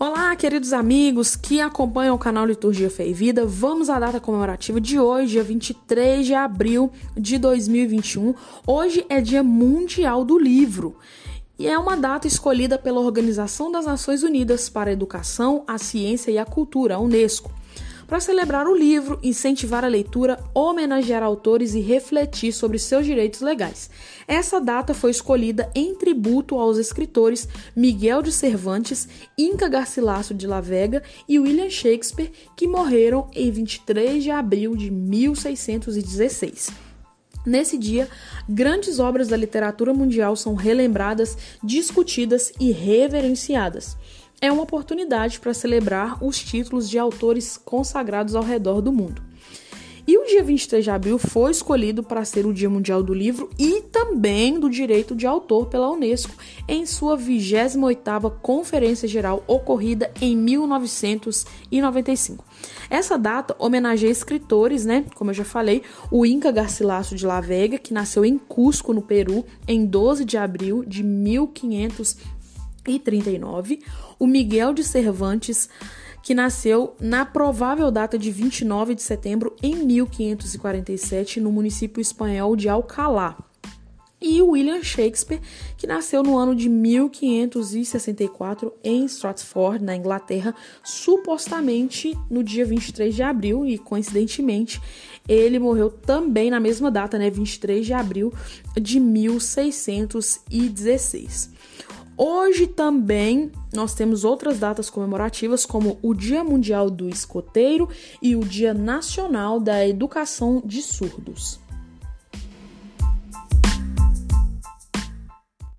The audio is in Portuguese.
Olá, queridos amigos que acompanham o canal Liturgia Fé e Vida. Vamos à data comemorativa de hoje, dia 23 de abril de 2021. Hoje é Dia Mundial do Livro e é uma data escolhida pela Organização das Nações Unidas para a Educação, a Ciência e a Cultura, a Unesco para celebrar o livro, incentivar a leitura, homenagear autores e refletir sobre seus direitos legais. Essa data foi escolhida em tributo aos escritores Miguel de Cervantes, Inca Garcilaso de La Vega e William Shakespeare, que morreram em 23 de abril de 1616. Nesse dia, grandes obras da literatura mundial são relembradas, discutidas e reverenciadas é uma oportunidade para celebrar os títulos de autores consagrados ao redor do mundo. E o dia 23 de abril foi escolhido para ser o Dia Mundial do Livro e também do Direito de Autor pela Unesco em sua 28ª Conferência Geral ocorrida em 1995. Essa data homenageia escritores, né, como eu já falei, o Inca Garcilaso de La Vega, que nasceu em Cusco, no Peru, em 12 de abril de 1500 e 39, o Miguel de Cervantes, que nasceu na provável data de 29 de setembro em 1547 no município espanhol de Alcalá. E William Shakespeare, que nasceu no ano de 1564 em Stratford, na Inglaterra, supostamente no dia 23 de abril, e coincidentemente ele morreu também na mesma data, né, 23 de abril de 1616. Hoje também nós temos outras datas comemorativas, como o Dia Mundial do Escoteiro e o Dia Nacional da Educação de Surdos.